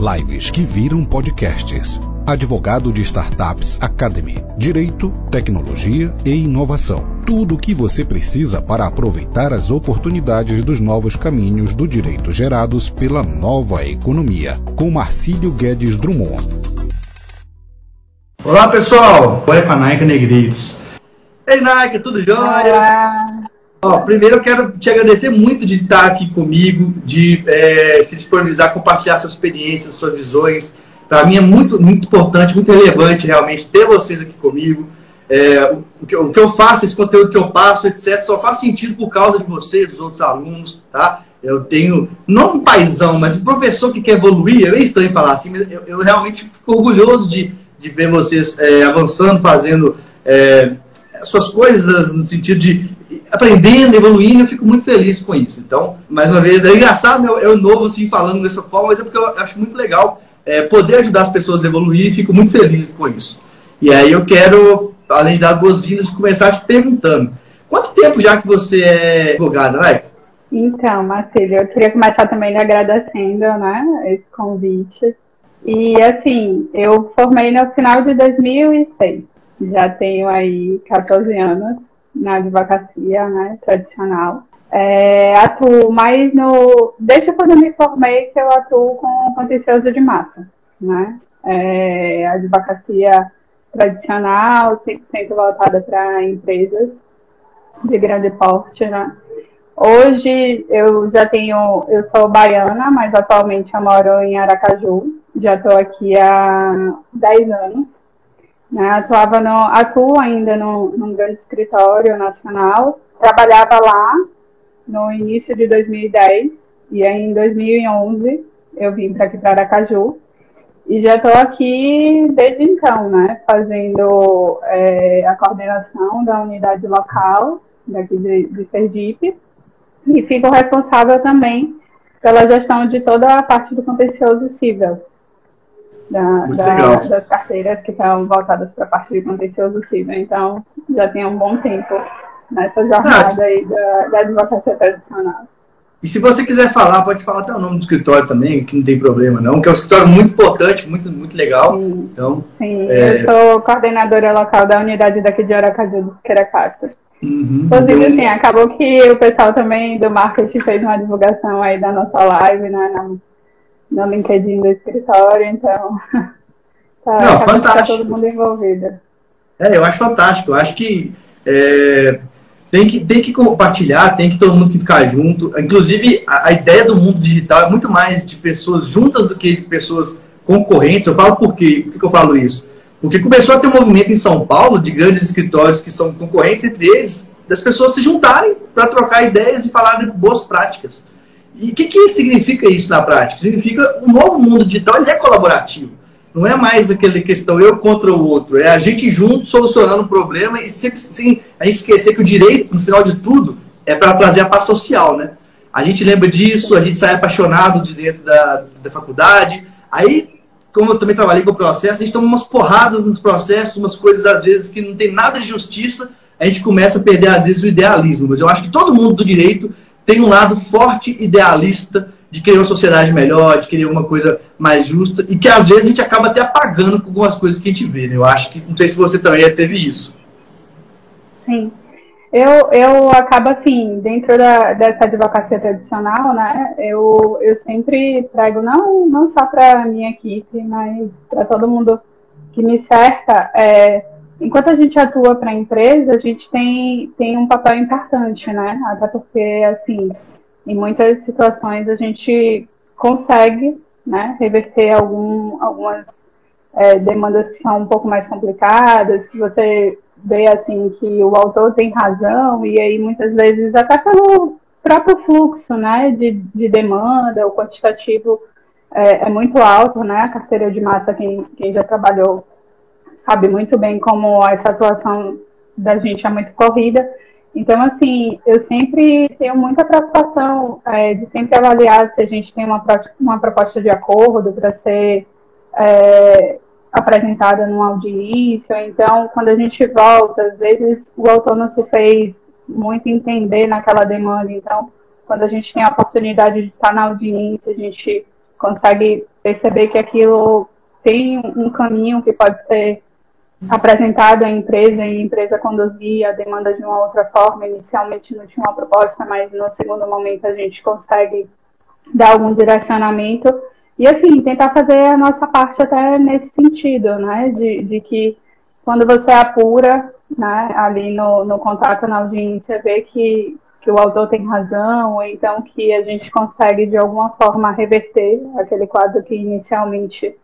Lives que viram podcasts. Advogado de Startups Academy. Direito, tecnologia e inovação. Tudo o que você precisa para aproveitar as oportunidades dos novos caminhos do direito gerados pela nova economia. Com Marcílio Guedes Drummond. Olá pessoal, oi para Nike Negritos. Ei Nike, tudo jóia? Olá. Ó, primeiro eu quero te agradecer muito de estar aqui comigo, de é, se disponibilizar, compartilhar suas experiências, suas visões. Para mim é muito, muito importante, muito relevante realmente ter vocês aqui comigo. É, o, que, o, que, eu faço, esse conteúdo que eu passo, etc., só faz sentido por causa de vocês, dos outros alunos, tá? Eu tenho, não um paizão, mas um professor que quer evoluir, é estranho falar assim, mas eu, eu realmente fico orgulhoso de, de ver vocês é, avançando, fazendo é, suas coisas no sentido de aprendendo, evoluindo, eu fico muito feliz com isso. Então, mais uma vez, é engraçado eu, eu novo assim falando dessa forma, mas é porque eu acho muito legal é, poder ajudar as pessoas a evoluir fico muito feliz com isso. E aí eu quero, além de dar boas-vindas, começar te perguntando: quanto tempo já que você é advogada, né? Então, Marcelo, eu queria começar também agradecendo né, esse convite. E assim, eu formei no final de 2006. Já tenho aí 14 anos na advocacia né, tradicional. É, atuo mais no. Desde quando eu me formei que eu atuo com contencioso de massa. Né? É, advocacia tradicional, 100% voltada para empresas de grande porte. Né? Hoje eu já tenho. Eu sou baiana, mas atualmente eu moro em Aracaju. Já estou aqui há 10 anos. Né? Atuava no, atuo ainda no, num grande escritório nacional. Trabalhava lá no início de 2010 e aí em 2011 eu vim para aqui para Aracaju e já estou aqui desde então, né, fazendo é, a coordenação da unidade local daqui de, de Sergipe e fico responsável também pela gestão de toda a parte do contencioso civil da, da, das carteiras que estão voltadas para a parte de contencioso civil. Então, já tem um bom tempo nessa jornada ah, aí da, da advocacia tradicional. E se você quiser falar, pode falar até o nome do escritório também, que não tem problema não, que é um escritório muito importante, muito, muito legal. Sim, então, sim é... eu sou coordenadora local da unidade daqui de Aracaju do Siqueira Castro. Uhum, Inclusive, assim, acabou que o pessoal também do marketing fez uma divulgação aí da nossa live, né, na, no LinkedIn do escritório, então tá, Não, fantástico. Tá todo mundo envolvido. É, eu acho fantástico. Eu acho que é, tem que tem que compartilhar, tem que todo mundo ficar junto. Inclusive, a, a, ideia do mundo digital é muito mais de pessoas juntas do que de pessoas concorrentes. Eu falo por quê? Por que eu falo isso? Porque começou a ter um movimento em São Paulo de grandes escritórios que são concorrentes entre eles, das pessoas se juntarem para trocar ideias e falar de boas práticas. E o que, que significa isso na prática? Significa um novo mundo digital ele é colaborativo. Não é mais aquela questão eu contra o outro. É a gente junto solucionando o problema e sempre sem a gente esquecer que o direito, no final de tudo, é para trazer a paz social, né? A gente lembra disso, a gente sai apaixonado de dentro da, da faculdade. Aí, como eu também trabalhei com o processo, a gente toma umas porradas nos processos, umas coisas às vezes que não tem nada de justiça, a gente começa a perder às vezes o idealismo. Mas eu acho que todo mundo do direito tem um lado forte idealista de querer uma sociedade melhor, de querer uma coisa mais justa, e que às vezes a gente acaba até apagando com algumas coisas que a gente vê. Né? Eu acho que, não sei se você também teve isso. Sim. Eu, eu acabo assim, dentro da, dessa advocacia tradicional, né, eu, eu sempre prego, não, não só para a minha equipe, mas para todo mundo que me cerca, é, enquanto a gente atua para a empresa, a gente tem, tem um papel importante, né? Até porque, assim, em muitas situações a gente consegue né, reverter algum, algumas é, demandas que são um pouco mais complicadas, que você vê assim que o autor tem razão, e aí muitas vezes até pelo próprio fluxo né, de, de demanda, o quantitativo é, é muito alto, né? A carteira de massa, quem, quem já trabalhou sabe muito bem como essa atuação da gente é muito corrida. Então, assim, eu sempre tenho muita preocupação é, de sempre avaliar se a gente tem uma, uma proposta de acordo para ser é, apresentada numa audiência. Então, quando a gente volta, às vezes o autor não se fez muito entender naquela demanda. Então, quando a gente tem a oportunidade de estar na audiência, a gente consegue perceber que aquilo tem um caminho que pode ser apresentado à empresa e a empresa conduzir a demanda de uma outra forma. Inicialmente não tinha uma proposta, mas no segundo momento a gente consegue dar algum direcionamento e assim tentar fazer a nossa parte até nesse sentido, né, de, de que quando você apura, né, ali no, no contato na audiência, vê que que o autor tem razão, ou então que a gente consegue de alguma forma reverter aquele quadro que inicialmente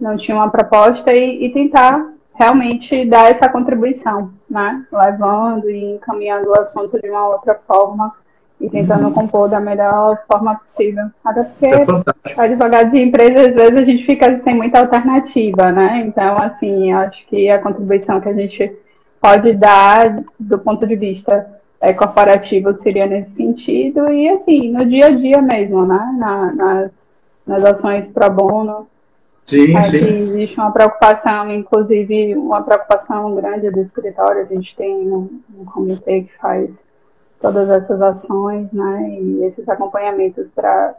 não tinha uma proposta e, e tentar realmente dar essa contribuição, né? Levando e encaminhando o assunto de uma outra forma e tentando uhum. compor da melhor forma possível. Até porque é advogado de empresa, às vezes a gente fica sem muita alternativa, né? Então, assim, acho que a contribuição que a gente pode dar do ponto de vista é, corporativo seria nesse sentido e assim no dia a dia mesmo, né? Na, nas, nas ações pro bono. Sim, é, sim. existe uma preocupação, inclusive uma preocupação grande do escritório. A gente tem um, um comitê que faz todas essas ações, né? E esses acompanhamentos para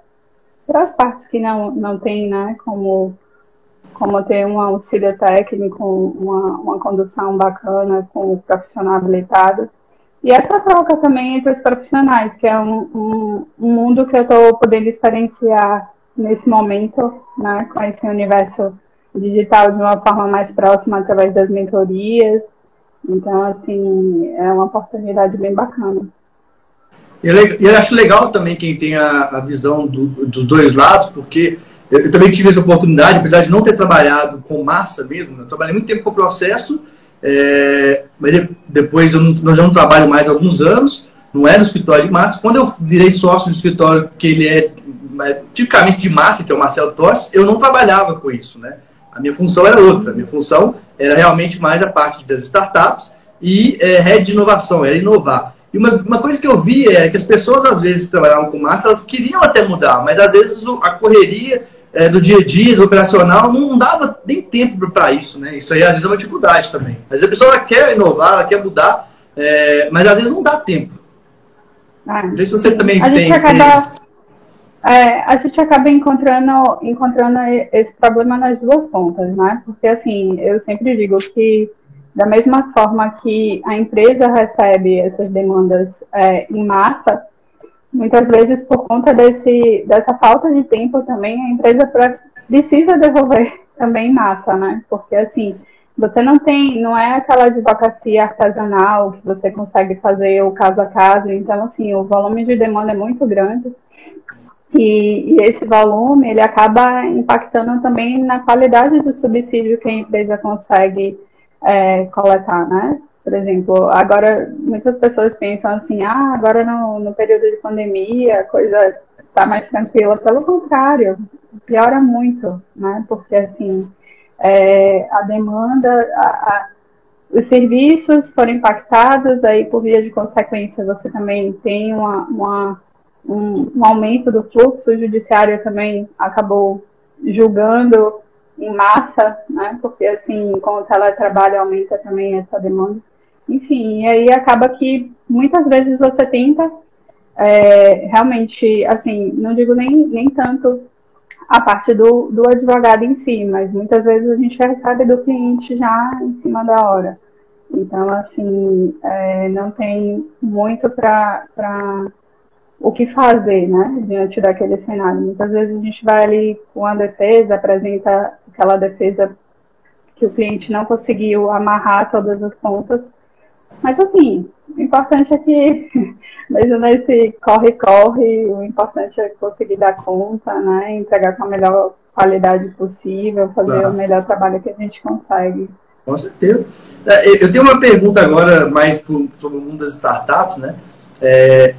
para as partes que não não tem, né? Como como ter um auxílio técnico, uma, uma condução bacana com o profissional habilitado. E essa troca também entre os profissionais, que é um, um, um mundo que eu estou podendo experienciar nesse momento, né, com esse universo digital de uma forma mais próxima através das mentorias. Então, assim, é uma oportunidade bem bacana. E eu acho legal também quem tem a, a visão dos do dois lados, porque eu, eu, também tive essa oportunidade, apesar de não ter trabalhado com massa mesmo, eu trabalhei muito tempo com o processo, é, mas depois eu, não, eu já não trabalho mais há alguns anos, não é no escritório de massa. Quando eu virei sócio do escritório, que ele é, é tipicamente de massa, que é o Marcelo Torres, eu não trabalhava com isso, né? A minha função era outra. A minha função era realmente mais a parte das startups e é, rede de inovação, era inovar. E uma, uma coisa que eu vi é que as pessoas, às vezes, que trabalhavam com massa, elas queriam até mudar, mas às vezes a correria é, do dia a dia, do operacional, não dava nem tempo para isso, né? Isso aí às vezes é uma dificuldade também. Às vezes a pessoa quer inovar, ela quer mudar, é, mas às vezes não dá tempo. Ah, não sei se você também a tem. Gente acaba, é, a gente acaba encontrando, encontrando esse problema nas duas pontas, né? Porque assim, eu sempre digo que da mesma forma que a empresa recebe essas demandas é, em massa, muitas vezes por conta desse, dessa falta de tempo também, a empresa precisa devolver também massa, né? Porque assim, você não tem, não é aquela advocacia artesanal que você consegue fazer o caso a caso, então assim, o volume de demanda é muito grande. E, e esse volume, ele acaba impactando também na qualidade do subsídio que a empresa consegue é, coletar, né? Por exemplo, agora muitas pessoas pensam assim, ah, agora no, no período de pandemia a coisa está mais tranquila. Pelo contrário, piora muito, né? Porque assim, é, a demanda, a, a, os serviços foram impactados, aí por via de consequência você também tem uma, uma um, um, aumento do fluxo, o judiciário também acabou julgando em massa, né? Porque assim, com o teletrabalho aumenta também essa demanda. Enfim, e aí acaba que muitas vezes você tenta é, realmente, assim, não digo nem, nem tanto a parte do, do advogado em si, mas muitas vezes a gente recebe do cliente já em cima da hora. Então, assim, é, não tem muito para o que fazer, né, diante daquele cenário. Muitas vezes a gente vai ali com a defesa, apresenta aquela defesa que o cliente não conseguiu amarrar todas as pontas, mas assim, o importante é que, mesmo nesse corre-corre, o importante é conseguir dar conta, né? Entregar com a melhor qualidade possível, fazer tá. o melhor trabalho que a gente consegue. Com certeza. É, eu tenho uma pergunta agora mais sobre o mundo das startups, né? É,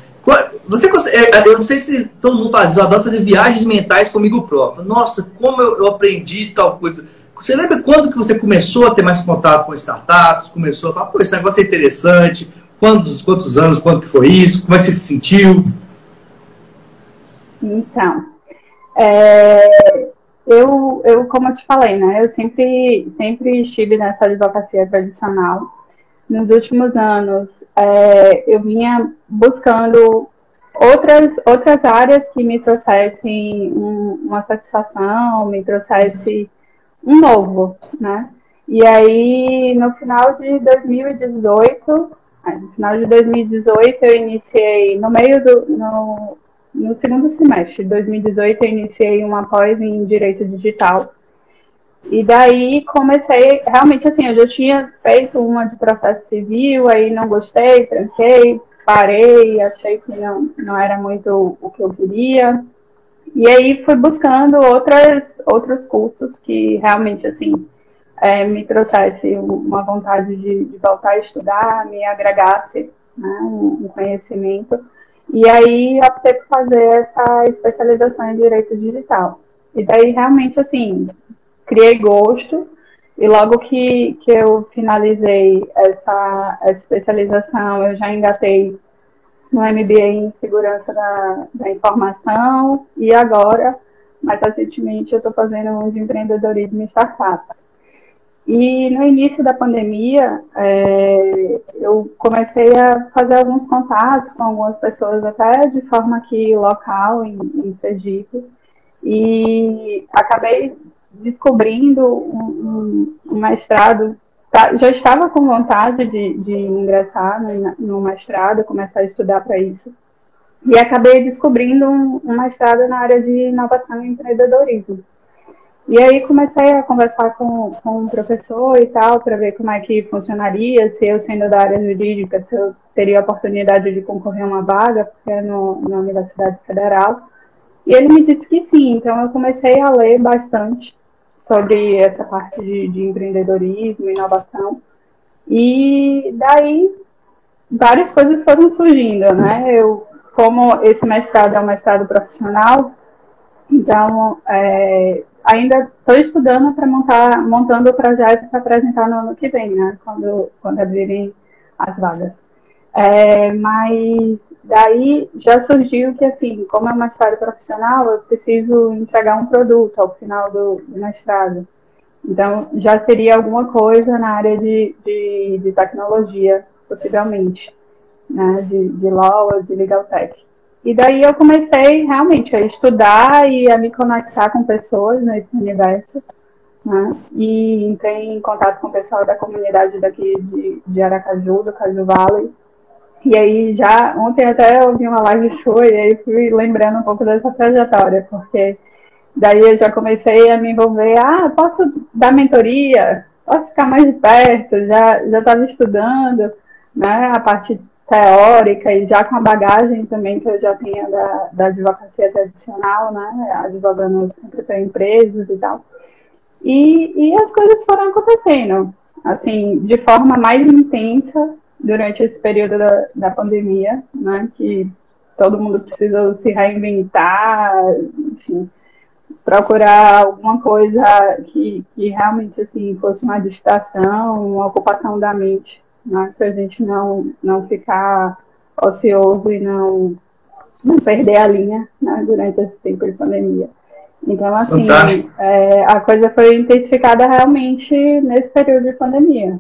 você é, eu não sei se todo mundo faz, eu adoro fazer viagens mentais comigo próprio. Nossa, como eu, eu aprendi tal coisa você lembra quando que você começou a ter mais contato com startups? Começou a falar, pô, esse negócio é interessante. Quantos, quantos anos, quando que foi isso? Como é que você se sentiu? Então, é, eu, eu, como eu te falei, né, eu sempre, sempre estive nessa advocacia tradicional. Nos últimos anos, é, eu vinha buscando outras, outras áreas que me trouxessem um, uma satisfação, me trouxesse um novo, né? E aí, no final de 2018, é, no final de 2018, eu iniciei, no meio do, no, no segundo semestre de 2018, eu iniciei uma pós em Direito Digital. E daí comecei, realmente assim, eu já tinha feito uma de processo civil, aí não gostei, tranquei, parei, achei que não, não era muito o que eu queria. E aí fui buscando outras, outros cursos que realmente, assim, é, me trouxesse uma vontade de, de, voltar a estudar, me agregasse né, um, um, conhecimento. E aí optei por fazer essa especialização em Direito Digital. E daí, realmente, assim, criei gosto. E logo que, que eu finalizei essa, essa especialização, eu já engatei no MBA em Segurança da, da Informação e agora, mais recentemente, eu estou fazendo um de empreendedorismo em startup. E no início da pandemia, é, eu comecei a fazer alguns contatos com algumas pessoas, até de forma aqui local, em, em Sergipe, e acabei descobrindo um, um, mestrado Tá, já estava com vontade de, de ingressar no, no, mestrado, começar a estudar para isso. E acabei descobrindo um, um, mestrado na área de inovação e empreendedorismo. E aí comecei a conversar com, com um professor e tal, para ver como é que funcionaria, se eu sendo da área jurídica, se eu teria a oportunidade de concorrer a uma vaga, porque é no, na Universidade Federal. E ele me disse que sim, então eu comecei a ler bastante sobre essa parte de, de empreendedorismo, inovação. E daí várias coisas foram surgindo, né? Eu, como esse mestrado é um mestrado profissional, então é, ainda estou estudando para montar, montando o projeto para apresentar no ano que vem, né? Quando, quando abrirem as vagas. É, mas daí já surgiu que, assim, como é um mestrado profissional, eu preciso entregar um produto ao final do, do mestrado. Então, já seria alguma coisa na área de, de, de tecnologia, possivelmente, né, de, de law, de legal tech. E daí eu comecei realmente a estudar e a me conectar com pessoas nesse universo, né, e entrei em contato com o pessoal da comunidade daqui de, de Aracaju, do Caju Valley, e aí já ontem até ouvi uma live show e aí fui lembrando um pouco dessa trajetória, porque daí eu já comecei a me envolver, ah, posso dar mentoria, posso ficar mais de perto, já já estava estudando, né, a parte teórica e já com a bagagem também que eu já tinha da, da advocacia tradicional, né, advogando sempre para empresas e tal. E, e as coisas foram acontecendo, assim, de forma mais intensa durante esse período da, da pandemia, né, que todo mundo precisou se reinventar, enfim, procurar alguma coisa que, que realmente assim fosse uma distração, uma ocupação da mente, né, para a gente não, não ficar ocioso e não, não perder a linha né, durante esse tempo de pandemia. Então, assim, é, a coisa foi intensificada realmente nesse período de pandemia.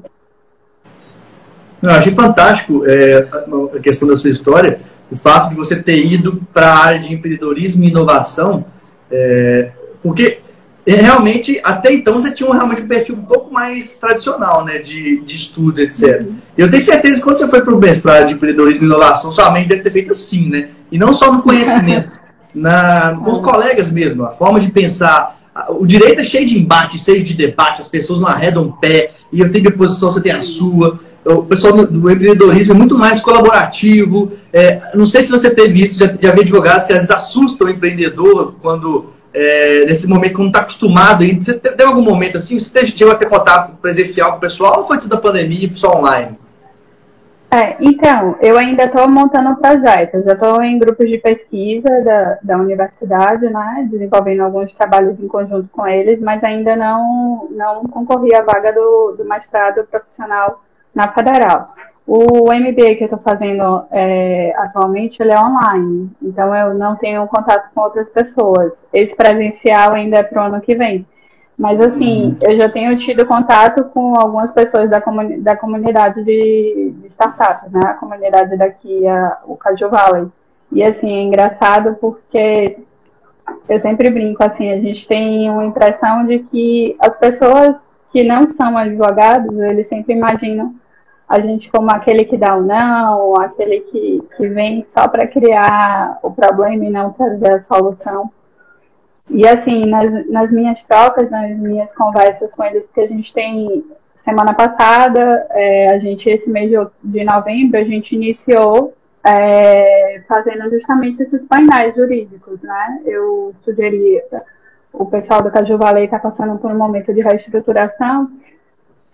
Eu achei fantástico é, a questão da sua história, o fato de você ter ido para a área de empreendedorismo e inovação, é, porque é, realmente, até então, você tinha um, realmente um perfil um pouco mais tradicional, né, de, de estudos, etc. Uhum. Eu tenho certeza que quando você foi para o mestrado de empreendedorismo e inovação, sua mente deve ter feito assim, né? E não só no conhecimento, na, com os uhum. colegas mesmo, a forma de pensar. O direito é cheio de embate, cheio de debate, as pessoas não arredam o pé, e eu tenho minha posição, você tem a sua o pessoal do, do empreendedorismo é muito mais colaborativo. É, não sei se você teve isso, já, já vi advogados que às vezes assustam o empreendedor quando, é, nesse momento, quando está acostumado. Você teve algum momento assim? Você chegou a ter contato presencial com o pessoal ou foi tudo a pandemia só online? É, então, eu ainda estou montando projetos. Eu estou em grupos de pesquisa da, da universidade, né, desenvolvendo alguns trabalhos em conjunto com eles, mas ainda não, não concorri à vaga do, do mestrado profissional na federal. O MBA que eu estou fazendo é, atualmente, ele é online, então eu não tenho contato com outras pessoas. Esse presencial ainda é para o ano que vem. Mas assim, uhum. eu já tenho tido contato com algumas pessoas da, comuni da comunidade de, de startups, né? A comunidade daqui, a, o Caju Valley. E assim, é engraçado porque eu sempre brinco assim, a gente tem uma impressão de que as pessoas que não são advogados, eles sempre imaginam a gente como aquele que dá o não, aquele que, que vem só para criar o problema e não trazer a solução. E assim, nas, nas minhas trocas, nas minhas conversas com eles, que a gente tem semana passada, é, a gente, esse mês de, de novembro, a gente iniciou é, fazendo justamente esses painéis jurídicos, né? Eu sugeri, o pessoal do Caju Valley está passando por um momento de reestruturação,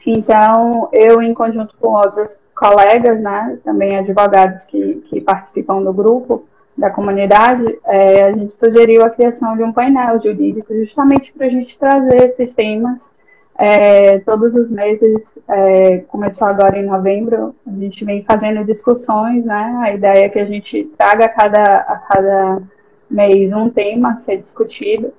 então eu, em conjunto com outros colegas, né, também advogados que, que participam do grupo, da comunidade, é, a gente sugeriu a criação de um painel jurídico justamente para a gente trazer esses temas é, todos os meses, é, começou agora em novembro, a gente vem fazendo discussões, né? A ideia é que a gente traga a cada, a cada mês um tema a ser discutido.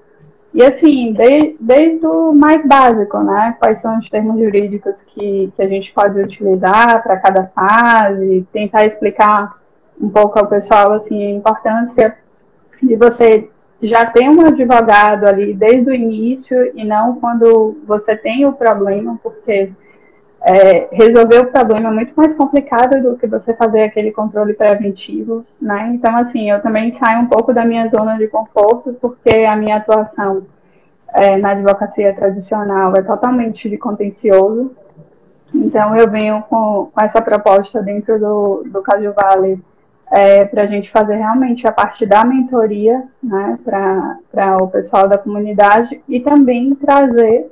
E assim, de, desde o mais básico, né? Quais são os termos jurídicos que, que a gente pode utilizar para cada fase, tentar explicar um pouco ao pessoal assim, a importância de você já tem um advogado ali desde o início e não quando você tem o problema, porque é, resolver o problema é muito mais complicado do que você fazer aquele controle preventivo, né? Então, assim, eu também saio um pouco da minha zona de conforto, porque a minha atuação é, na advocacia tradicional é totalmente de contencioso. Então, eu venho com, com essa proposta dentro do, do Caju Vale é, para a gente fazer realmente a parte da mentoria né, para o pessoal da comunidade e também trazer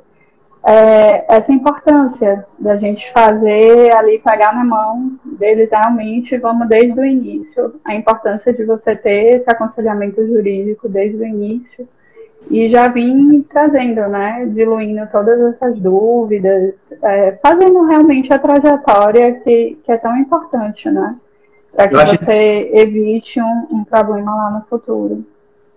é, essa importância da gente fazer ali, pegar na mão deles realmente, vamos desde o início, a importância de você ter esse aconselhamento jurídico desde o início e já vim trazendo, né, diluindo todas essas dúvidas, é, fazendo realmente a trajetória que, que é tão importante, né? para que achei... você evite um, um, problema lá no futuro.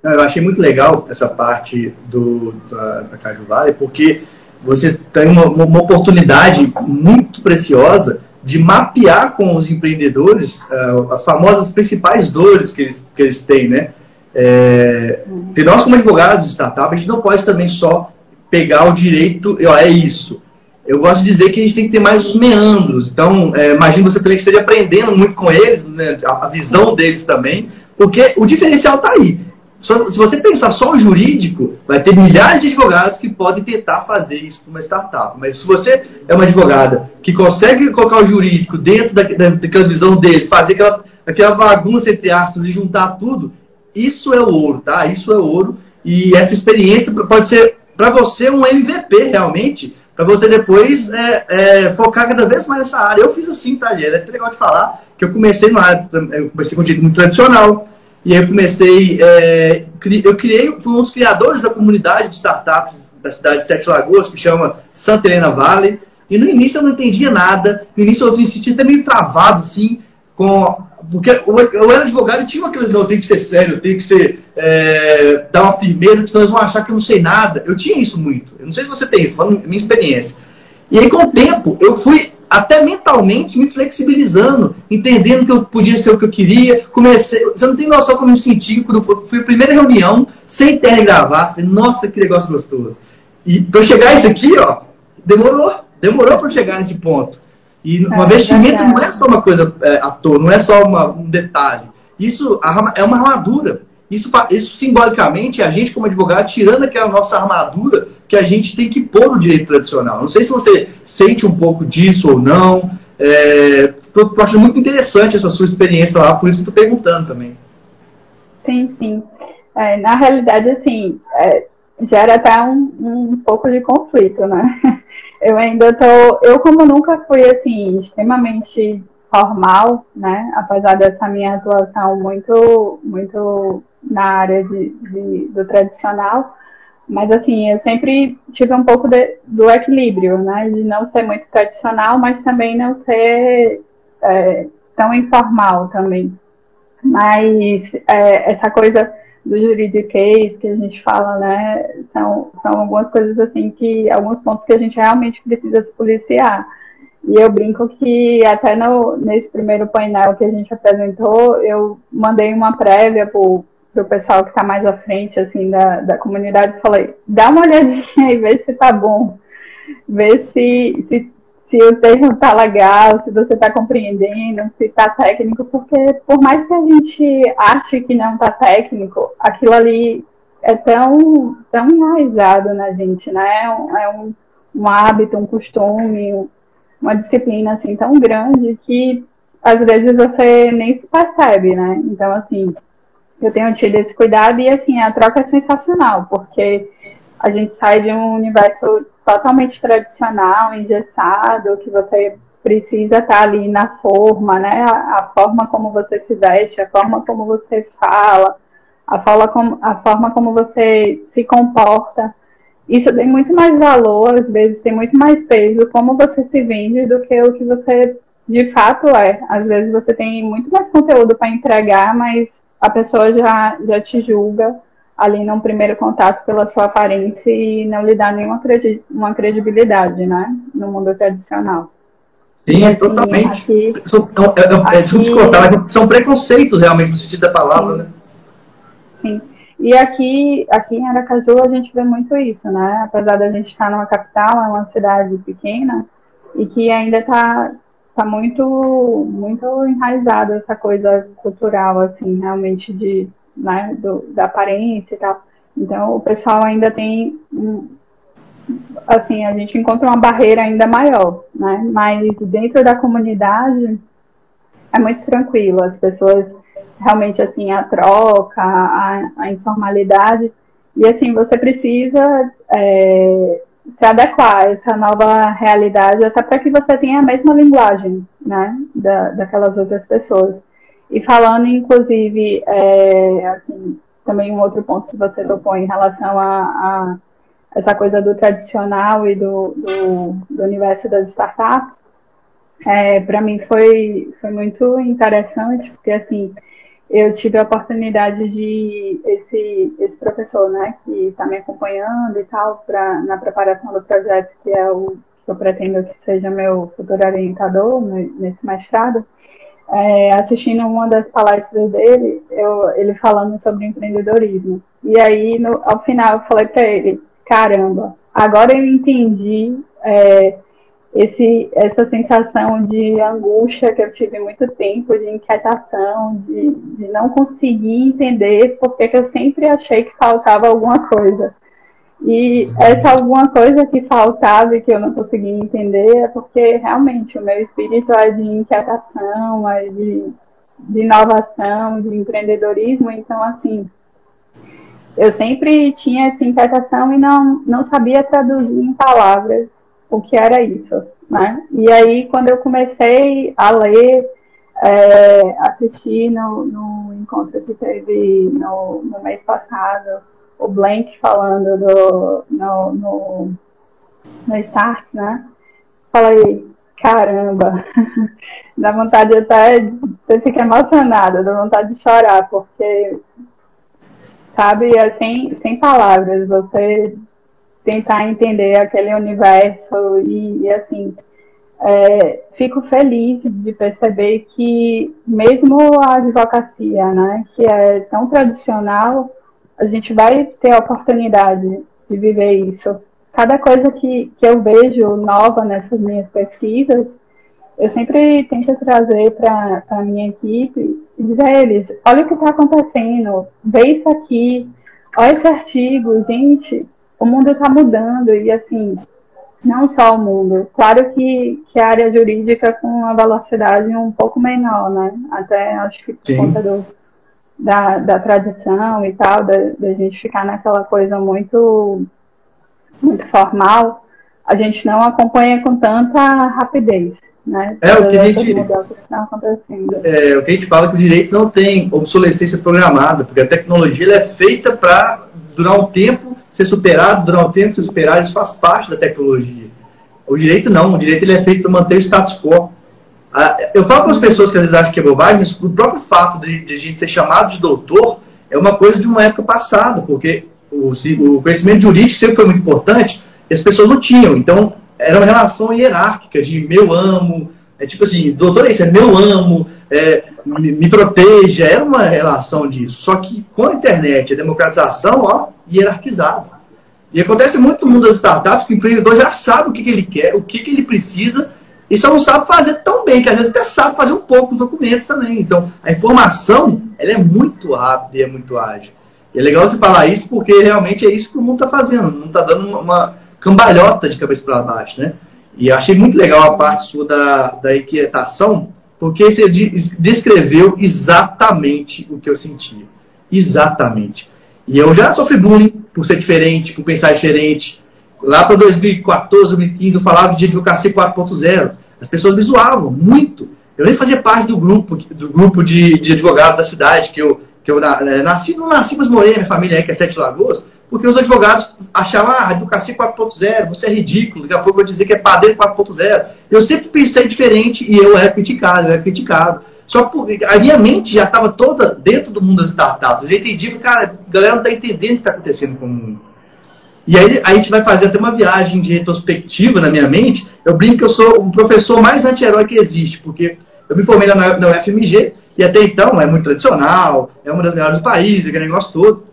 Eu achei muito legal essa parte do, da, da Caju Vale, porque você tem uma, uma, oportunidade muito preciosa de mapear com os empreendedores uh, as famosas principais dores que eles, que eles têm, né? É, uhum. E nós, como advogados de startup, a gente não pode também só pegar o direito, ó, é isso eu gosto de dizer que a gente tem que ter mais os meandros. Então, é, você também que esteja aprendendo muito com eles, né, a, visão deles também, porque o diferencial está aí. Só, se você pensar só o jurídico, vai ter milhares de advogados que podem tentar fazer isso para uma startup. Mas se você é uma advogada que consegue colocar o jurídico dentro da, da, daquela visão dele, fazer aquela, aquela bagunça, entre aspas, e juntar tudo, isso é ouro, tá? Isso é ouro. E essa experiência pode ser para você um MVP realmente para você depois é, é, focar cada vez mais nessa área. Eu fiz assim, tá, É até legal de falar que eu comecei na área, eu comecei com direito muito tradicional, e aí eu comecei, é, eu criei, fui um dos criadores da comunidade de startups da cidade de Sete Lagoas, que chama Santa Helena Valley, e no início eu não entendia nada, no início eu me sentia até meio travado, assim, com, porque eu, era advogado e tinha aquele, não, tem que ser sério, tem que ser é, dar uma firmeza, que senão eles vão achar que eu não sei nada. Eu tinha isso muito. Eu não sei se você tem isso, falando minha experiência. E aí, com o tempo, eu fui até mentalmente me flexibilizando, entendendo que eu podia ser o que eu queria. Comecei, você não tem noção como eu me senti quando fui a primeira reunião, sem terra e gravar. Falei, nossa, que negócio gostoso. E para chegar a isso aqui, ó, demorou. Demorou para chegar nesse ponto. E uma é, vestimenta não é só uma coisa é, à toa, não é só uma, um detalhe. Isso é uma armadura. Isso, isso simbolicamente é a gente, como advogado, tirando aquela nossa armadura que a gente tem que pôr no direito tradicional. Não sei se você sente um pouco disso ou não. É, eu acho muito interessante essa sua experiência lá, por isso que estou perguntando também. Sim, sim. É, na realidade, assim, é, gera até um, um pouco de conflito, né? Eu ainda tô, eu como nunca fui assim extremamente formal, né? Apesar dessa minha atuação muito, muito na área de, de, do tradicional, mas assim, eu sempre tive um pouco de, do equilíbrio, né? De não ser muito tradicional, mas também não ser é, tão informal também. Mas é, essa coisa do juridiquês que a gente fala, né? São, são algumas coisas assim que, alguns pontos que a gente realmente precisa se policiar. E eu brinco que até no, nesse primeiro painel que a gente apresentou, eu mandei uma prévia para o pessoal que está mais à frente assim, da, da comunidade, falei, dá uma olhadinha e vê se está bom, vê se, se, se o termo está legal, se você está compreendendo, se está técnico, porque por mais que a gente ache que não está técnico, aquilo ali é tão, tão enraizado na gente, né? É um, é um, um hábito, um costume, uma disciplina assim tão grande que às vezes você nem se percebe, né? Então, assim, eu tenho tido esse cuidado e assim, a troca é sensacional, porque a gente sai de um universo totalmente tradicional, engessado, que você precisa estar ali na forma, né? A, a forma como você se veste, a forma como você fala, a a forma como você se comporta. Isso tem muito mais valor, às vezes tem muito mais peso, como você se vende, do que o que você de fato é. Às vezes você tem muito mais conteúdo para entregar, mas a pessoa já, já te julga ali num primeiro contato pela sua aparência e não lhe dá nenhuma credi uma credibilidade, né? No mundo tradicional. Sim, assim, totalmente. Aqui, são, é, é, é, aqui, contar, mas são preconceitos realmente no sentido da palavra, sim, né? Sim. E aqui, aqui em Aracaju a gente vê muito isso, né? Apesar da gente estar numa capital, é uma cidade pequena e que ainda está tá muito, muito enraizada essa coisa cultural, assim, realmente de, né, do, da aparência e tal. Então o pessoal ainda tem, assim, a gente encontra uma barreira ainda maior, né? Mas dentro da comunidade é muito tranquilo, as pessoas realmente assim a troca, a, a informalidade. E assim, você precisa é, se adequar a essa nova realidade, até para que você tenha a mesma linguagem né, da, daquelas outras pessoas. E falando, inclusive, é, assim, também um outro ponto que você tocou em relação a, a essa coisa do tradicional e do, do, do universo das startups, é, para mim foi, foi muito interessante, porque assim, eu tive a oportunidade de esse, esse professor, né, que está me acompanhando e tal, pra, na preparação do projeto, que é o que eu pretendo que seja meu futuro orientador nesse mestrado, é, assistindo uma das palestras dele, eu, ele falando sobre empreendedorismo. E aí, no, ao final, eu falei para ele: caramba, agora eu entendi. É, esse, essa sensação de angústia que eu tive muito tempo, de inquietação, de, de não conseguir entender porque que eu sempre achei que faltava alguma coisa. E essa alguma coisa que faltava e que eu não conseguia entender é porque realmente o meu espírito é de inquietação, é de, de inovação, de empreendedorismo, então assim, eu sempre tinha essa inquietação e não, não sabia traduzir em palavras o que era isso, né? E aí, quando eu comecei a ler, é, assistir no, no, encontro que teve no, no, mês passado, o Blank falando do, no, no, no Start, né? Falei, caramba, dá vontade até, você fica emocionada, dá vontade de chorar, porque, sabe, é sem, sem palavras, você tentar entender aquele universo e, e assim é, fico feliz de perceber que mesmo a advocacia, né, que é tão tradicional, a gente vai ter a oportunidade de viver isso. Cada coisa que, que eu vejo nova nessas minhas pesquisas, eu sempre tento trazer para a minha equipe e dizer a eles, olha o que está acontecendo, vê isso aqui, olha esse artigo, gente, o mundo está mudando e assim, não só o mundo. Claro que, que a área jurídica com uma velocidade um pouco menor, né? Até acho que por Sim. conta do, da, da tradição e tal, da, da gente ficar naquela coisa muito, muito formal, a gente não acompanha com tanta rapidez. Né? É o que, a gente, é, o que a gente fala que o direito não tem obsolescência programada, porque a tecnologia é feita para durar um tempo ser superado, durar um tempo ser superado, isso faz parte da tecnologia. O direito não, o direito ele é feito para manter o status quo. Ah, eu falo com as pessoas que vezes acham que é bobagem, mas o próprio fato de, de a gente ser chamado de doutor é uma coisa de uma época passada, porque o, o conhecimento jurídico sempre foi muito importante e as pessoas não tinham. Então, é, era uma relação hierárquica de meu amo, é tipo assim, doutor, isso é meu amo, é, me, me, proteja, era uma relação disso. Só que com a internet, a democratização, ó, hierarquizado. E acontece muito no mundo das startups que o empreendedor já sabe o que, que ele quer, o que, que ele precisa, e só não sabe fazer tão bem, que às vezes até sabe fazer um pouco os documentos também. Então, a informação, ela é muito rápida e é muito ágil. E é legal você falar isso porque realmente é isso que o mundo está fazendo. Não está dando uma, uma, cambalhota de cabeça para baixo, né? E achei muito legal a parte sua da, da inquietação, porque você descreveu exatamente o que eu sentia. Exatamente. E eu já sofri bullying por ser diferente, por pensar diferente. Lá para 2014, 2015, eu falava de advocacia 4.0. As pessoas me zoavam muito. Eu nem fazia parte do grupo, do grupo de, de advogados da cidade, que eu, que eu é, nasci, não nasci, mas morei, minha família é que é Sete Lagoas, porque os advogados achavam, ah, advocacia 4.0, você é ridículo, daqui a pouco eu vou dizer que é padeiro 4.0. Eu sempre pensei diferente e eu era criticado, eu era criticado. Só que a minha mente já estava toda dentro do mundo das startups. Eu já entendi, cara, a galera não está entendendo o que está acontecendo com o mundo. E aí a gente vai fazer até uma viagem de retrospectiva na minha mente. Eu brinco que eu sou o professor mais anti-herói que existe, porque eu me formei na, na UFMG e até então é muito tradicional, é uma das melhores do país, aquele negócio todo.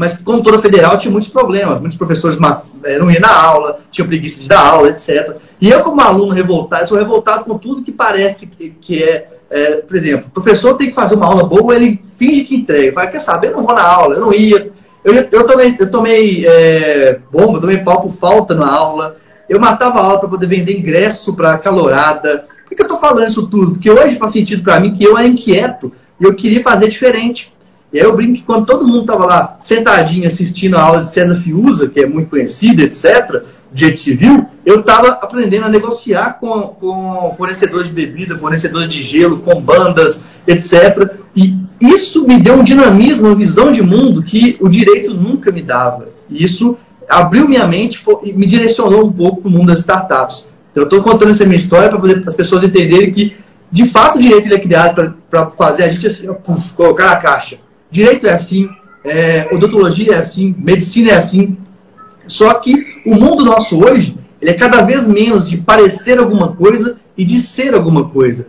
Mas como toda federal tinha muitos problemas, muitos professores eh, não iam na aula, tinham preguiça de dar aula, etc. E eu como aluno revoltado, sou revoltado com tudo que parece que, que é é, por exemplo, o professor tem que fazer uma aula boa, ele finge que entrega. Fala, quer saber, eu não vou na aula, eu não ia. Eu, eu tomei, eu tomei é, bomba, tomei pau por falta na aula. Eu matava a aula para poder vender ingresso para calorada. Por que eu estou falando isso tudo? Porque hoje faz sentido para mim que eu era inquieto e eu queria fazer diferente. E aí eu brinco que quando todo mundo estava lá sentadinho assistindo a aula de César Fiuza, que é muito conhecida, etc., direito civil, eu estava aprendendo a negociar com, com fornecedores de bebida, fornecedores de gelo, com bandas, etc. E isso me deu um dinamismo, uma visão de mundo que o direito nunca me dava. E isso abriu minha mente e me direcionou um pouco para o mundo das startups. Então, eu estou contando essa minha história para as pessoas entenderem que, de fato, o direito é criado para fazer a gente assim, puf, colocar a caixa. Direito é assim, é, odontologia é assim, medicina é assim, só que o mundo nosso hoje, ele é cada vez menos de parecer alguma coisa e de ser alguma coisa.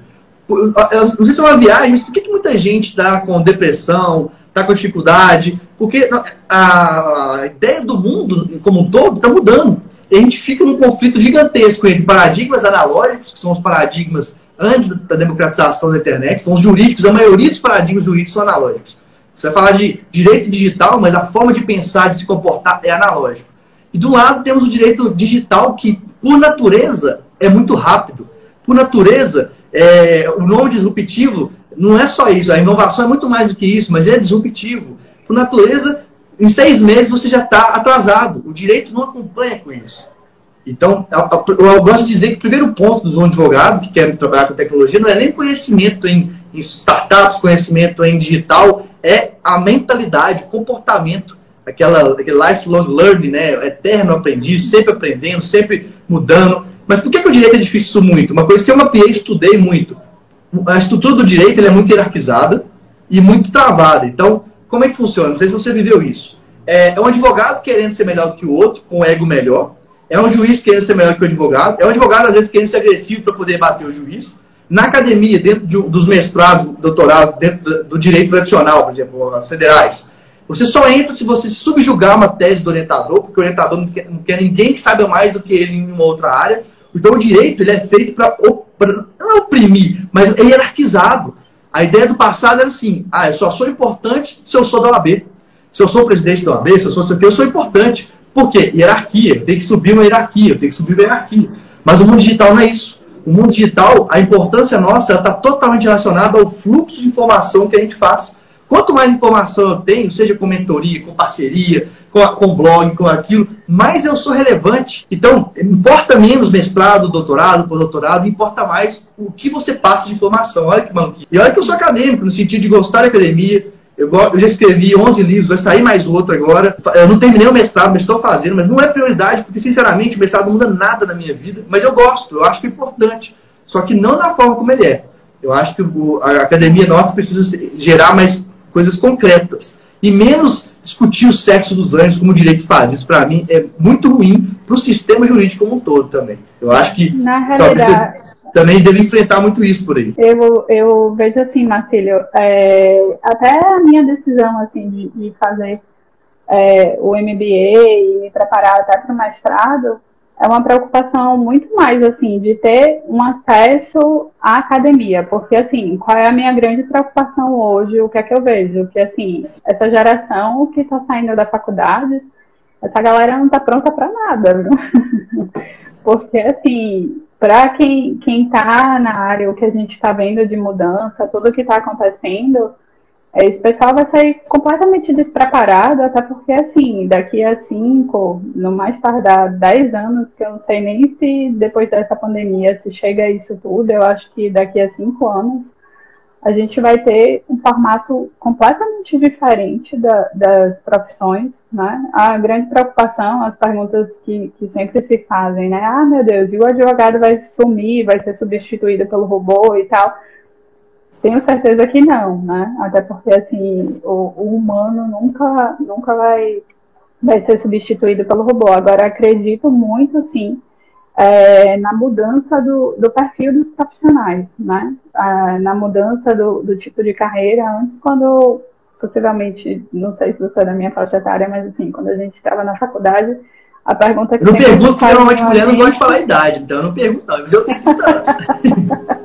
Não sei se é uma viagem, mas por que, que muita gente está com depressão, está com dificuldade? Porque a ideia do mundo como um todo está mudando. E a gente fica num conflito gigantesco entre paradigmas analógicos, que são os paradigmas antes da democratização da internet, são os jurídicos, a maioria dos paradigmas jurídicos são analógicos. Você vai falar de direito digital, mas a forma de pensar, de se comportar é analógico. E do lado temos o direito digital, que por natureza é muito rápido. Por natureza, é, o nome disruptivo não é só isso, a inovação é muito mais do que isso, mas é disruptivo. Por natureza, em seis meses você já está atrasado. O direito não acompanha com isso. Então, eu gosto de dizer que o primeiro ponto do advogado que quer trabalhar com tecnologia não é nem conhecimento em, em startups, conhecimento em digital, é a mentalidade, o comportamento aquela, aquele lifelong learning, né? Eterno aprendiz, sempre aprendendo, sempre mudando. Mas por que, que o direito é difícil muito? Uma coisa que eu mapeei, estudei muito. A estrutura do direito é muito hierarquizada e muito travada. Então, como é que funciona? Não sei se você viveu isso. É, é um advogado querendo ser melhor que o outro, com o ego melhor. É um juiz querendo ser melhor que o advogado. É um advogado, às vezes, querendo ser agressivo para poder bater o juiz. Na academia, dentro de, dos mestrados, doutorados, dentro do, direito tradicional, por exemplo, as federais, você só entra se você subjugar uma tese do orientador, porque o orientador não quer, não quer ninguém que saiba mais do que ele em uma outra área. Então o direito ele é feito para oprimir, mas é hierarquizado. A ideia do passado era assim: ah, eu só sou importante se eu sou da OAB. Se eu sou presidente da OAB, se eu sou isso aqui, eu sou importante. Por quê? Hierarquia. Eu tenho que subir uma hierarquia, eu tenho que subir uma hierarquia. Mas o mundo digital não é isso. O mundo digital, a importância nossa está totalmente relacionada ao fluxo de informação que a gente faz. Quanto mais informação eu tenho, seja com mentoria, com parceria, com, com blog, com aquilo, mais eu sou relevante. Então, importa menos mestrado, doutorado, pós-doutorado, importa mais o que você passa de informação. Olha que maluquice. E olha que eu sou acadêmico, no sentido de gostar da academia, eu, eu, já escrevi 11 livros, vai sair mais outro agora. Eu não terminei o mestrado, mas estou fazendo, mas não é prioridade, porque sinceramente o mestrado não muda nada na minha vida. Mas eu gosto, eu acho que é importante. Só que não da forma como ele é. Eu acho que a academia nossa precisa gerar mais coisas concretas. E menos discutir o sexo dos anjos como o direito faz. Isso, para mim, é muito ruim para o sistema jurídico como um todo também. Eu acho que Na realidade, também deve enfrentar muito isso por aí. Eu, eu vejo assim, Marcílio, é, até a minha decisão assim, de, de fazer é, o MBA e me preparar até para o mestrado é uma preocupação muito mais assim de ter um acesso à academia, porque assim, qual é a minha grande preocupação hoje? O que é que eu vejo? Que assim, essa geração que está saindo da faculdade, essa galera não está pronta para nada, viu? porque assim, para quem está na área, o que a gente está vendo de mudança, tudo o que está acontecendo, esse pessoal vai sair completamente despreparado, até porque, assim, daqui a cinco, no mais tardar dez anos, que eu não sei nem se depois dessa pandemia se chega a isso tudo, eu acho que daqui a cinco anos a gente vai ter um formato completamente diferente da, das profissões, né? A grande preocupação, as perguntas que, que sempre se fazem, né? Ah, meu Deus, e o advogado vai sumir, vai ser substituído pelo robô e tal? Tenho certeza que não, né? Até porque assim, o, o, humano nunca, nunca vai, vai ser substituído pelo robô. Agora acredito muito, sim, é, na mudança do, do, perfil dos profissionais, né? Ah, na mudança do, do, tipo de carreira. Antes, quando possivelmente, não sei se você é da minha faixa etária, mas assim, quando a gente estava na faculdade, a pergunta que eu não pergunto porque normalmente mulher não gosta de falar a idade, então eu não pergunto, não, mas eu tenho 30 anos.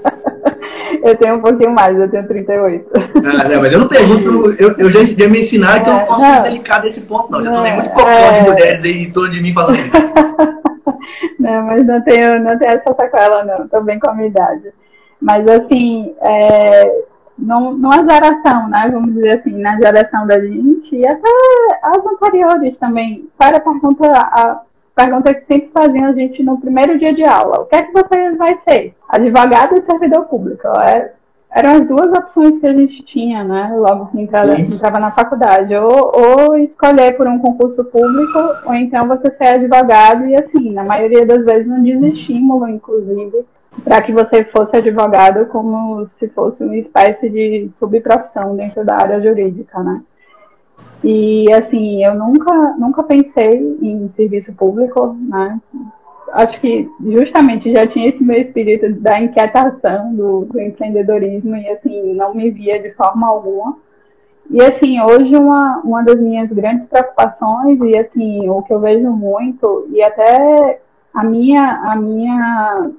Eu tenho um pouquinho mais, eu tenho 38. Ah, não, mas eu não pergunto, eu, eu já, já me ensinaram é, que eu não posso não. ser delicado nesse ponto, não. Já tomei muito cocô é, de mulheres aí em torno de mim falando isso. Não, mas não tenho, não tenho essa sacola, não. Estou bem com a minha idade. Mas, assim, é, não, numa geração, né? Vamos dizer assim, na geração da gente, e até as anteriores também. Para a pergunta, a, pergunta que sempre faziam a gente no primeiro dia de aula. O que é que você vai ser? Advogado ou servidor público? É, eram as duas opções que a gente tinha, né? Logo que entrava, entrava na faculdade. Ou, ou escolher por um concurso público, ou então você ser advogado. E assim, na maioria das vezes não desestímulo, inclusive, para que você fosse advogado como se fosse uma espécie de subprofissão dentro da área jurídica, né? E assim, eu nunca, nunca pensei em serviço público, né? Acho que justamente já tinha esse meu espírito da inquietação, do, do empreendedorismo, e assim, não me via de forma alguma. E assim, hoje uma, uma das minhas grandes preocupações, e assim, o que eu vejo muito, e até a minha, a minha,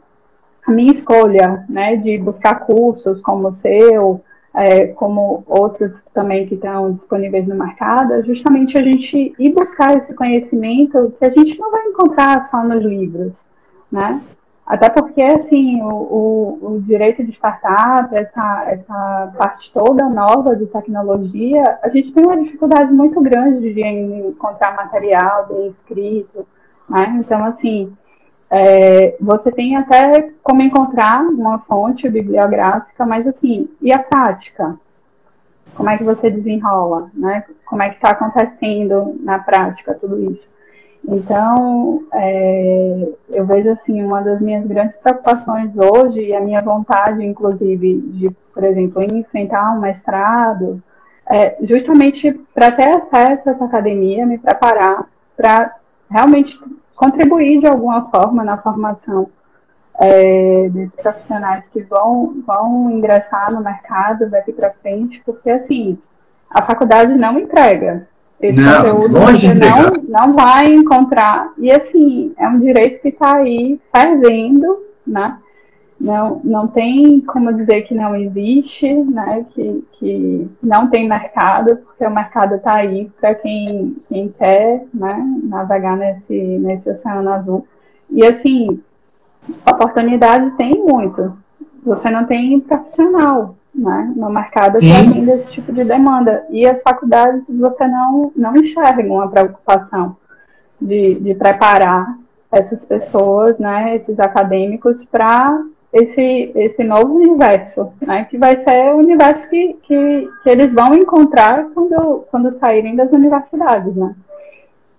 a minha escolha, né, de buscar cursos como o seu, é, como outros também que estão disponíveis no mercado, é justamente a gente ir buscar esse conhecimento que a gente não vai encontrar só nos livros, né? Até porque, assim, o, o, o direito de startup, essa, essa parte toda nova de tecnologia, a gente tem uma dificuldade muito grande de encontrar material bem escrito, né? Então, assim, é, você tem até como encontrar uma fonte bibliográfica, mas assim, e a prática? Como é que você desenrola, né? Como é que está acontecendo na prática tudo isso? Então, é, eu vejo assim, uma das minhas grandes preocupações hoje, e a minha vontade, inclusive, de, por exemplo, enfrentar um mestrado, é justamente para ter acesso a essa academia, me preparar para realmente contribuir de alguma forma na formação é, desses profissionais que vão, vão ingressar no mercado daqui para frente, porque assim, a faculdade não entrega. Esse não, conteúdo você não, não vai encontrar. E assim, é um direito que está aí fervendo, né? Não, não tem como dizer que não existe, né, que, que não tem mercado, porque o mercado está aí para quem, quem quer né, navegar nesse, nesse oceano azul. E assim, oportunidade tem muito. Você não tem profissional né, no mercado que atende esse tipo de demanda. E as faculdades você não, não enxerga uma preocupação de, de preparar essas pessoas, né, esses acadêmicos, para esse, esse novo universo, né? Que vai ser o universo que, que, que eles vão encontrar quando, quando saírem das universidades, né?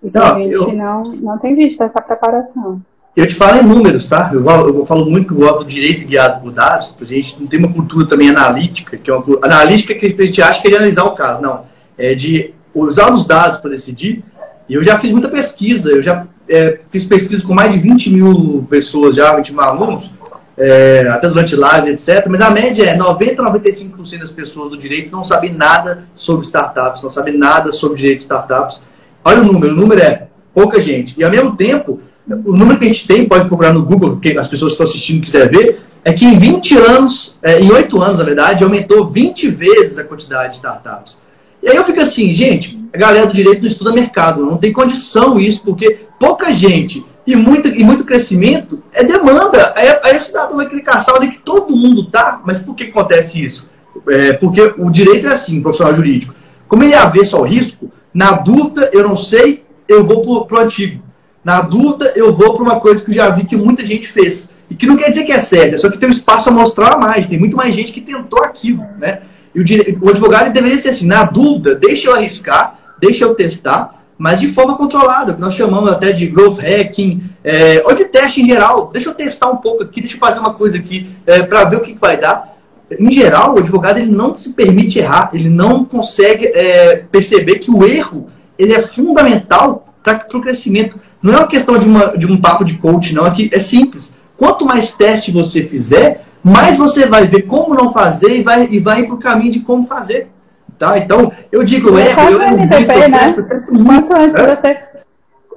E não, a gente eu, não, não tem visto essa preparação. Eu te falo em números, tá? Eu, eu falo muito que eu gosto do direito guiado por dados, a gente não tem uma cultura também analítica, que é uma analítica que a gente acha que é de analisar o caso, não. É de usar os dados para decidir. E eu já fiz muita pesquisa, eu já é, fiz pesquisa com mais de 20 mil pessoas já, 20 mil alunos, é, até durante lives, etc. Mas a média é 90 a 95% das pessoas do direito não sabem nada sobre startups, não sabem nada sobre direito de startups. Olha o número, o número é pouca gente. E ao mesmo tempo, o número que a gente tem, pode procurar no Google, que as pessoas que estão assistindo quiser ver, é que em 20 anos, é, em 8 anos, na verdade, aumentou 20 vezes a quantidade de startups. E aí eu fico assim, gente, a galera do direito não estuda mercado, não tem condição isso, porque pouca gente e muito, e muito crescimento é demanda. Aí, aí o cidadão vai clicar onde que todo mundo tá, mas por que acontece isso? É, porque o direito é assim, profissional jurídico. Como ele é avesso ao risco, na dúvida, eu não sei, eu vou para o antigo. Na dúvida, eu vou para uma coisa que eu já vi que muita gente fez. E que não quer dizer que é é só que tem um espaço a mostrar mais. Tem muito mais gente que tentou aquilo. Né? E o, o advogado deveria ser assim: na dúvida, deixa eu arriscar, deixa eu testar, mas de forma controlada, que nós chamamos até de growth hacking, é, ou de teste em geral. Deixa eu testar um pouco aqui, deixa eu fazer uma coisa aqui é, para ver o que, que, vai dar. Em geral, o advogado ele não se permite errar, ele não consegue é, perceber que o erro ele é fundamental para o crescimento. Não é uma questão de, uma, de um papo de coach, não. Aqui é simples. Quanto mais teste você fizer, mais você vai ver como não fazer e vai, e vai para o caminho de como fazer. Tá? Então, eu digo, eu erro, eu erro eu né? testo, testo muito. Quanto antes é? você...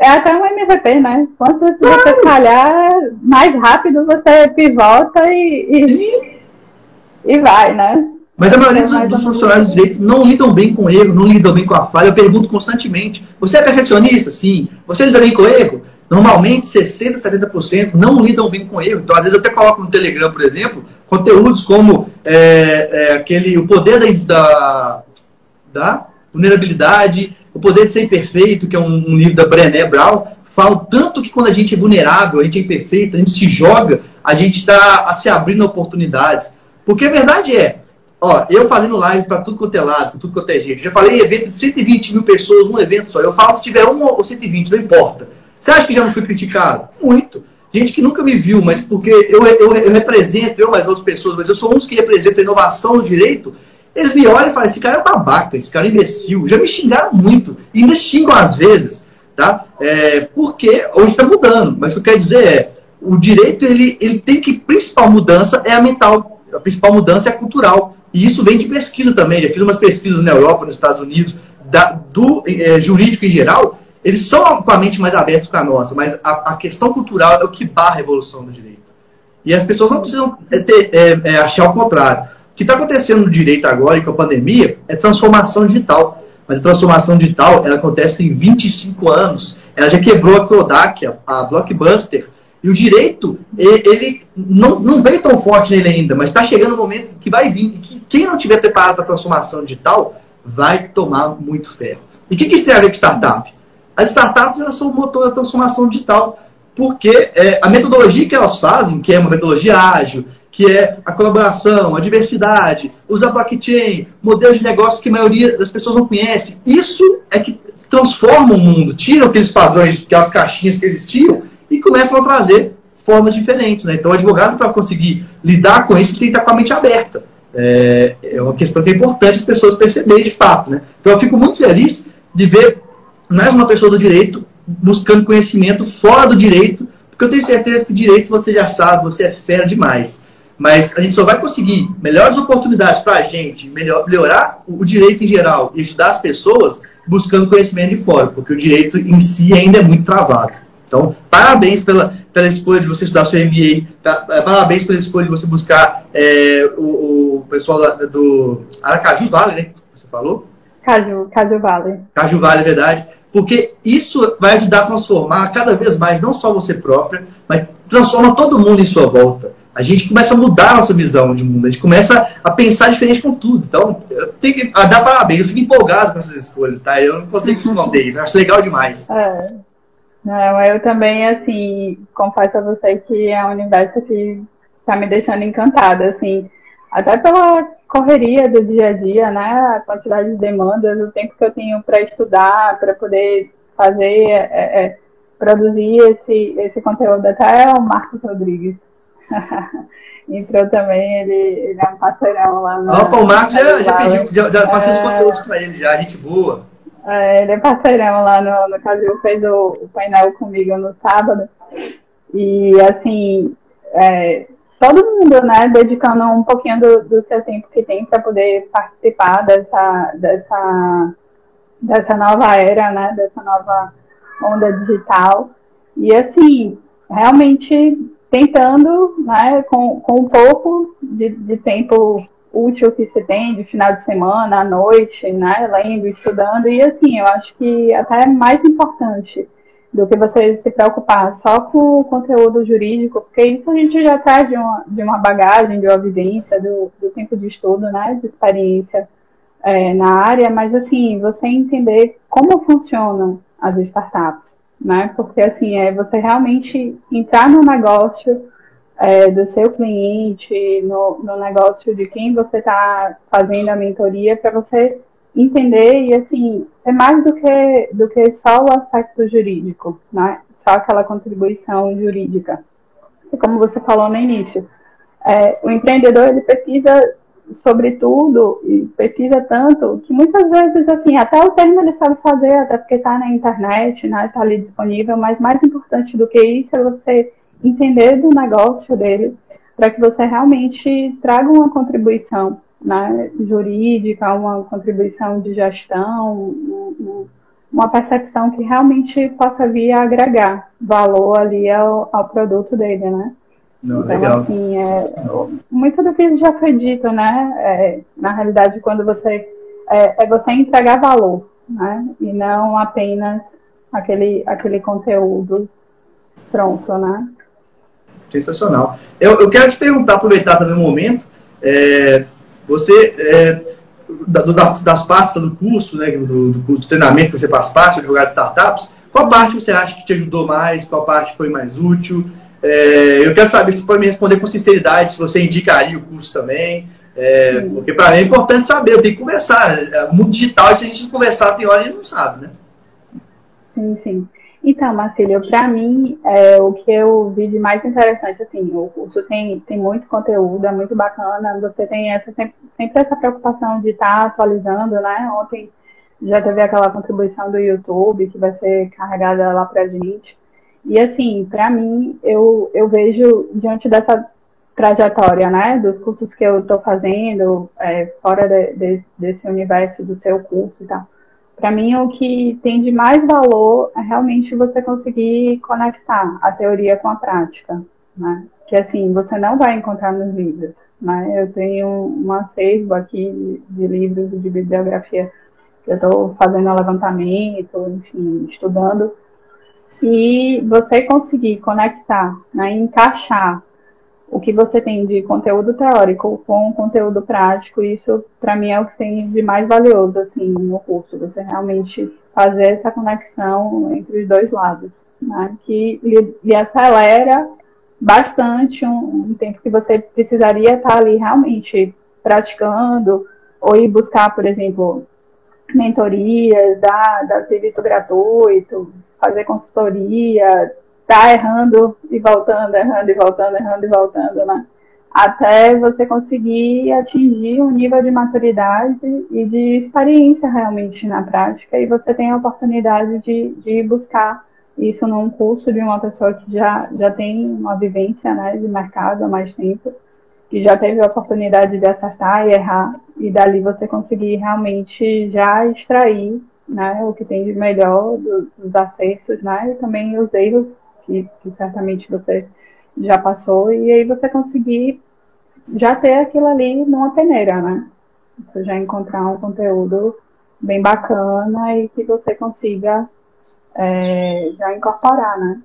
É até um MVP, né? Quanto claro. você falhar, mais rápido você pivota e, e, e vai, né? Mas a maioria dos, dos funcionários de direito não lidam bem com erro, não lidam bem com a falha. Eu pergunto constantemente: você é perfeccionista? Sim. Você lida bem com erro? Normalmente, 60%, 70% não lidam bem com erro. Então, às vezes, eu até coloco no Telegram, por exemplo, conteúdos como é, é, aquele, o poder da, da, vulnerabilidade, o poder de ser imperfeito, que é um, um livro da Brené Brown. Falo tanto que quando a gente é vulnerável, a gente é imperfeito, a gente se joga, a gente está se abrindo oportunidades. Porque a verdade é, ó, eu fazendo live para tudo quanto é lado, tudo quanto é gente. Já falei evento de 120 mil pessoas, um evento só. Eu falo se tiver um ou 120, não importa. Você acha que já não fui criticado? Muito. Gente que nunca me viu, mas porque eu, eu, eu represento, eu mais outras pessoas, mas eu sou um dos que representa a inovação no direito, eles me olham e falam, esse cara é babaca, esse cara é imbecil. Já me xingaram muito, e ainda xingam às vezes, tá? É, porque hoje está mudando, mas o que eu quero dizer é, o direito, ele, ele tem que, principal mudança é a mental, a principal mudança é a cultural. E isso vem de pesquisa também, já fiz umas pesquisas na Europa, nos Estados Unidos, da, do é, jurídico em geral, eles são com a mente mais aberta que a nossa, mas a, a, questão cultural é o que barra a evolução do direito. E as pessoas não precisam ter, é, é, achar o contrário. O que está acontecendo no direito agora e com a pandemia é transformação digital. Mas a transformação digital ela acontece em 25 anos. Ela já quebrou a Kodak, a Blockbuster. E o direito, ele não, não veio tão forte nele ainda, mas está chegando o um momento que vai vir. Que quem não tiver preparado para a transformação digital vai tomar muito ferro. E o que, que isso tem a ver com startup? As startups elas são o motor da transformação digital, porque é, a metodologia que elas fazem, que é uma metodologia ágil, que é a colaboração, a diversidade, usar blockchain, modelos de negócio que a maioria das pessoas não conhece, isso é que transforma o mundo, tira aqueles padrões, aquelas caixinhas que existiam e começam a trazer formas diferentes. Né? Então, o advogado, para conseguir lidar com isso, tem que estar com a mente aberta. É, é uma questão que é importante as pessoas perceberem de fato. Né? Então, eu fico muito feliz de ver mais uma pessoa do direito buscando conhecimento fora do direito, porque eu tenho certeza que direito você já sabe, você é fera demais. Mas a gente só vai conseguir melhores oportunidades para a gente, melhor, melhorar o direito em geral e ajudar as pessoas buscando conhecimento de fora, porque o direito em si ainda é muito travado. Então, parabéns pela, pela escolha de você estudar seu MBA, tá? É, parabéns pela escolha de você buscar é, o, o, pessoal do Aracaju Vale, né? Você falou? Caju, Caju Vale. Caju Vale, é verdade porque isso vai ajudar a transformar cada vez mais, não só você própria, mas transforma todo mundo em sua volta. A gente começa a mudar a nossa visão de mundo, a gente começa a pensar diferente com tudo. Então, eu tenho que dar parabéns, eu fico empolgado com essas escolhas, tá? Eu não consigo esconder isso, eu acho legal demais. É. Não, eu também, assim, confesso a você que é um universo que está me deixando encantada, assim, até pela correria do dia a dia, né? A quantidade de demandas, o tempo que eu tenho para estudar, para poder fazer, é, é, produzir esse, esse conteúdo. Até o Marcos Rodrigues entrou também, ele, ele é um parceirão lá no. Opa, o Marcos já, já pediu, já, já passei é... os conteúdos para ele já, gente boa. É, ele é parceirão lá no, no Brasil, fez o, o, painel comigo no sábado. E, assim, é, todo mundo, né, dedicando um pouquinho do, do seu tempo que tem para poder participar dessa, dessa, dessa nova era, né, dessa nova onda digital. E, assim, realmente tentando, né, com, com um pouco de, de tempo útil que se tem de final de semana, à noite, né, lendo, estudando, e assim, eu acho que até é mais importante do que você se preocupar só com o conteúdo jurídico, porque isso a gente já traz de uma, de uma bagagem, de uma vivência, do, do tempo de estudo, né, de experiência é, na área, mas assim, você entender como funcionam as startups, né, porque assim, é você realmente entrar no negócio, é, do seu cliente, no, no negócio de quem você está fazendo a mentoria, para você entender e assim é mais do que do que só o aspecto jurídico, né? Só aquela contribuição jurídica. E como você falou no início, é, o empreendedor ele pesquisa sobre tudo e pesquisa tanto que muitas vezes assim até o termo ele sabe fazer até porque está na internet, né? Está ali disponível. Mas mais importante do que isso é você entender do negócio dele, para que você realmente traga uma contribuição né, jurídica, uma contribuição de gestão, uma percepção que realmente possa vir a agregar valor ali ao, ao produto dele, né? Não, então, legal. assim, é, muito do que já foi dito, né? É, na realidade, quando você é, é, você entregar valor, né? E não apenas aquele, aquele conteúdo pronto, né? Sensacional. Eu, eu quero te perguntar, aproveitar também o um momento, é, você, é, das, das partes do curso, né, do, do, do, treinamento que você faz parte, advogado de startups, qual parte você acha que te ajudou mais, qual parte foi mais útil? É, eu quero saber se pode me responder com sinceridade, se você indicaria o curso também, é, porque para mim é importante saber, eu tenho que conversar. É, mundo digital, se a gente não conversar, tem hora a gente não sabe, né? Sim, sim. Então, Marcílio, para mim, é, o que eu vi de mais interessante, assim, o curso tem, tem muito conteúdo, é muito bacana, você tem essa, sempre, sempre essa preocupação de estar tá atualizando, né? Ontem já teve aquela contribuição do YouTube que vai ser carregada lá para a gente. E, assim, para mim, eu, eu vejo, diante dessa trajetória, né, dos cursos que eu estou fazendo, é, fora de, de, desse universo do seu curso e tal, para mim, o que tem de mais valor é realmente você conseguir conectar a teoria com a prática, né? Que assim, você não vai encontrar nos livros, né? Eu tenho um acervo aqui de livros de bibliografia que eu estou fazendo levantamento, enfim, estudando. E você conseguir conectar, né, encaixar o que você tem de conteúdo teórico com conteúdo prático, isso para mim é o que tem de mais valioso assim no curso, você realmente fazer essa conexão entre os dois lados, né? que lhe, lhe acelera bastante um, um, tempo que você precisaria estar ali realmente praticando ou ir buscar, por exemplo, mentorias, dar, dar serviço gratuito, fazer consultoria, tá errando e voltando, errando e voltando, errando e voltando, né? Até você conseguir atingir um nível de maturidade e de experiência realmente na prática, e você tem a oportunidade de, de buscar isso num curso de uma pessoa que já, já tem uma vivência né, de mercado há mais tempo, que já teve a oportunidade de acertar e errar, e dali você conseguir realmente já extrair né, o que tem de melhor dos, dos acertos né, e também os erros que, que certamente você já passou, e aí você conseguir já ter aquilo ali numa peneira, né? Você já encontrar um conteúdo bem bacana e que você consiga é, já incorporar, né?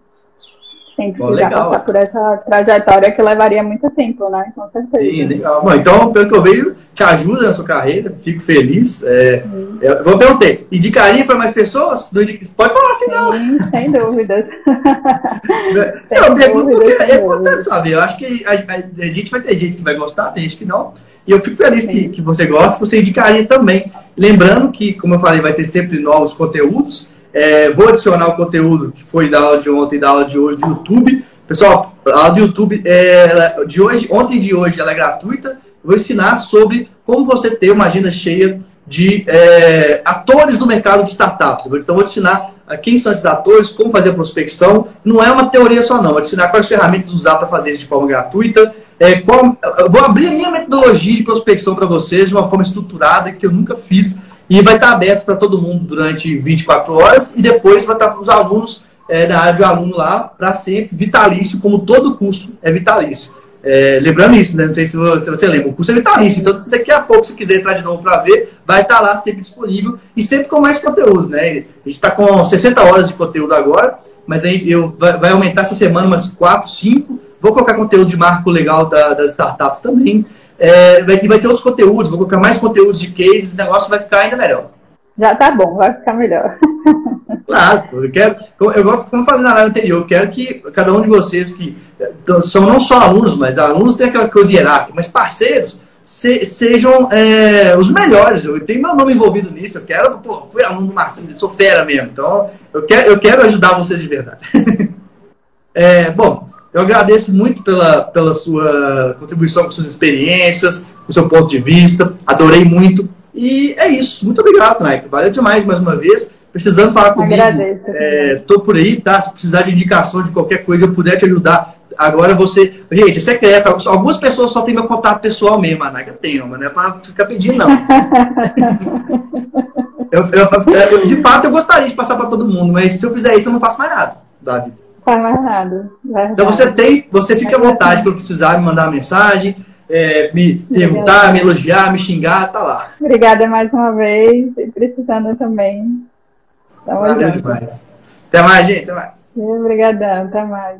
Sem precisar passar por essa trajetória que levaria muito tempo, né? Com certeza. Sim, legal. Bom, então, pelo que eu vejo, te ajuda na sua carreira, fico feliz. É, eu vou perguntar, indicaria para mais pessoas? Pode falar assim, não. Sim, sem dúvidas. sem eu pergunto porque é importante saber. Eu acho que a, a, a, gente vai ter gente que vai gostar, tem gente que não. E eu fico feliz que, que você gosta, você indicaria também. Lembrando que, como eu falei, vai ter sempre novos conteúdos. É, vou adicionar o conteúdo que foi da aula de ontem e da aula de hoje do YouTube. Pessoal, a aula do YouTube é, de hoje, ontem e de hoje ela é gratuita. vou ensinar sobre como você ter uma agenda cheia de é, atores do mercado de startups. Então, vou ensinar quem são esses atores, como fazer a prospecção. Não é uma teoria só, não. Vou ensinar quais ferramentas usar para fazer isso de forma gratuita. É, qual, vou abrir a minha metodologia de prospecção para vocês de uma forma estruturada que eu nunca fiz e vai estar aberto para todo mundo durante 24 horas e depois vai estar para os alunos é, da área de aluno lá para sempre, vitalício, como todo curso é vitalício. É, lembrando isso, né? não sei se você, lembra, o curso é vitalício, então se daqui a pouco, se quiser entrar de novo para ver, vai estar lá sempre disponível e sempre com mais conteúdo. Né? A gente está com 60 horas de conteúdo agora, mas aí eu, vai, vai aumentar essa semana umas 4, 5. Vou colocar conteúdo de marco legal da, das startups também. É, vai, vai ter outros conteúdos, vou colocar mais conteúdos de cases, o negócio vai ficar ainda melhor. Já tá bom, vai ficar melhor. Claro, eu quero, eu gosto, como eu falei na live anterior, eu quero que cada um de vocês que são não só alunos, mas alunos têm aquela coisa hierárquica, mas parceiros se, sejam é, os melhores. Eu tenho meu nome envolvido nisso, eu quero, pô, fui aluno do Marcinho, sou fera mesmo, então eu quero, eu quero ajudar vocês de verdade. é, bom, eu agradeço muito pela, pela sua contribuição com suas experiências, com seu ponto de vista, adorei muito. E é isso. Muito obrigado, Nike. Valeu demais mais uma vez. Precisando falar comigo. Estou é, por aí, tá? Se precisar de indicação de qualquer coisa, eu puder te ajudar. Agora você. Gente, você quer. Algumas pessoas só têm meu contato pessoal mesmo, a. Eu tenho, mas não é para ficar pedindo, não. eu, eu, eu, de fato, eu gostaria de passar para todo mundo, mas se eu fizer isso, eu não faço mais nada, Davi. Faz mais nada. Verdade. Então você tem, você fica à vontade para precisar me mandar uma mensagem é, me perguntar, me elogiar, me xingar, tá lá. Obrigada mais uma vez e precisando também. Tamo Valeu junto. demais. Até mais, gente. Até mais. Obrigadão. Até mais.